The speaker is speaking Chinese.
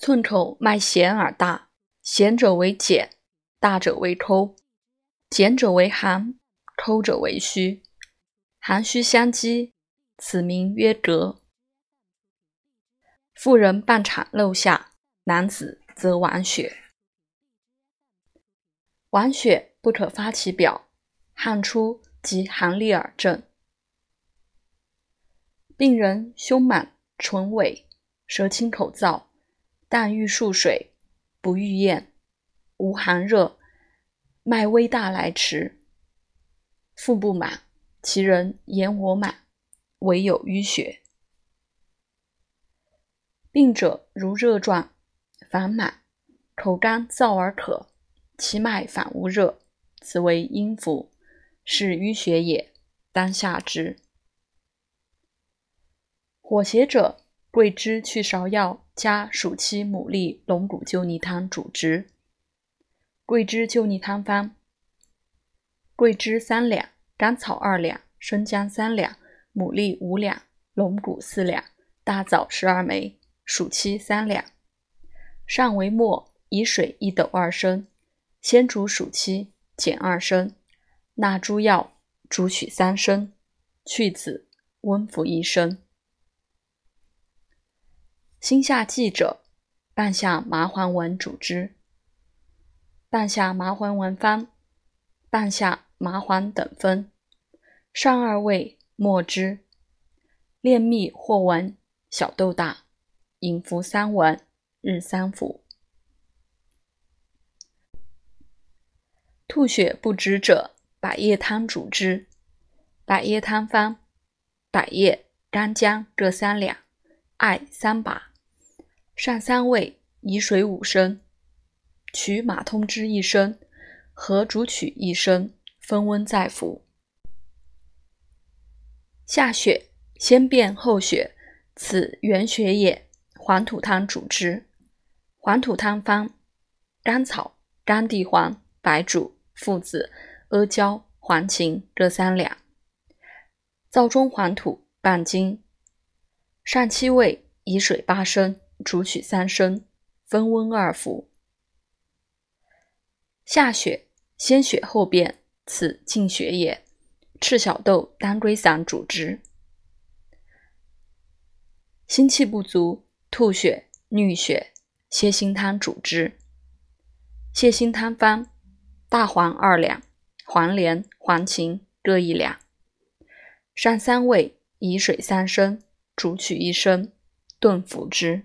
寸口脉弦而大，弦者为简，大者为抠，简者为寒，抠者为虚，寒虚相积，此名曰膈。妇人半产漏下，男子则亡血。亡血不可发其表，汗出即寒栗而症。病人胸满、唇萎、舌青口燥。但欲漱水，不欲咽，无寒热，脉微大来迟，腹不满，其人言我满，唯有淤血。病者如热状，烦满，口干燥而渴，其脉反无热，此为阴符，是淤血也，当下之。火邪者。桂枝去芍药加暑期牡蛎龙骨救逆汤主之。桂枝救逆汤方：桂枝三两，甘草二两，生姜三两，牡蛎五两，龙骨四两，大枣十二枚，暑期三两。上为末，以水一斗二升，先煮暑期，减二升，纳诸药，煮取三升，去子，温服一升。心下悸者，半夏麻黄丸主之。半夏麻黄丸方：半夏、麻黄等分，上二味，末之。炼蜜或丸，小豆大，饮服三丸，日三服。吐血不止者，百叶汤主之。百叶汤方：百叶、干姜各三两，艾三把。上三味，以水五升，取马通汁一升，和煮取一升，分温再服。下血，先便后血，此原血也。黄土汤主之。黄土汤方：甘草、甘地黄、白术、附子、阿胶、黄芩各三两。灶中黄土半斤。上七味，以水八升。煮取三升，分温二服。下血，先血后便，此进血也。赤小豆、当归散主之。心气不足、吐血、衄血，泻心汤主之。泻心汤方：大黄二两，黄连、黄芩各一两。上三味，以水三升，煮取一升，炖服之。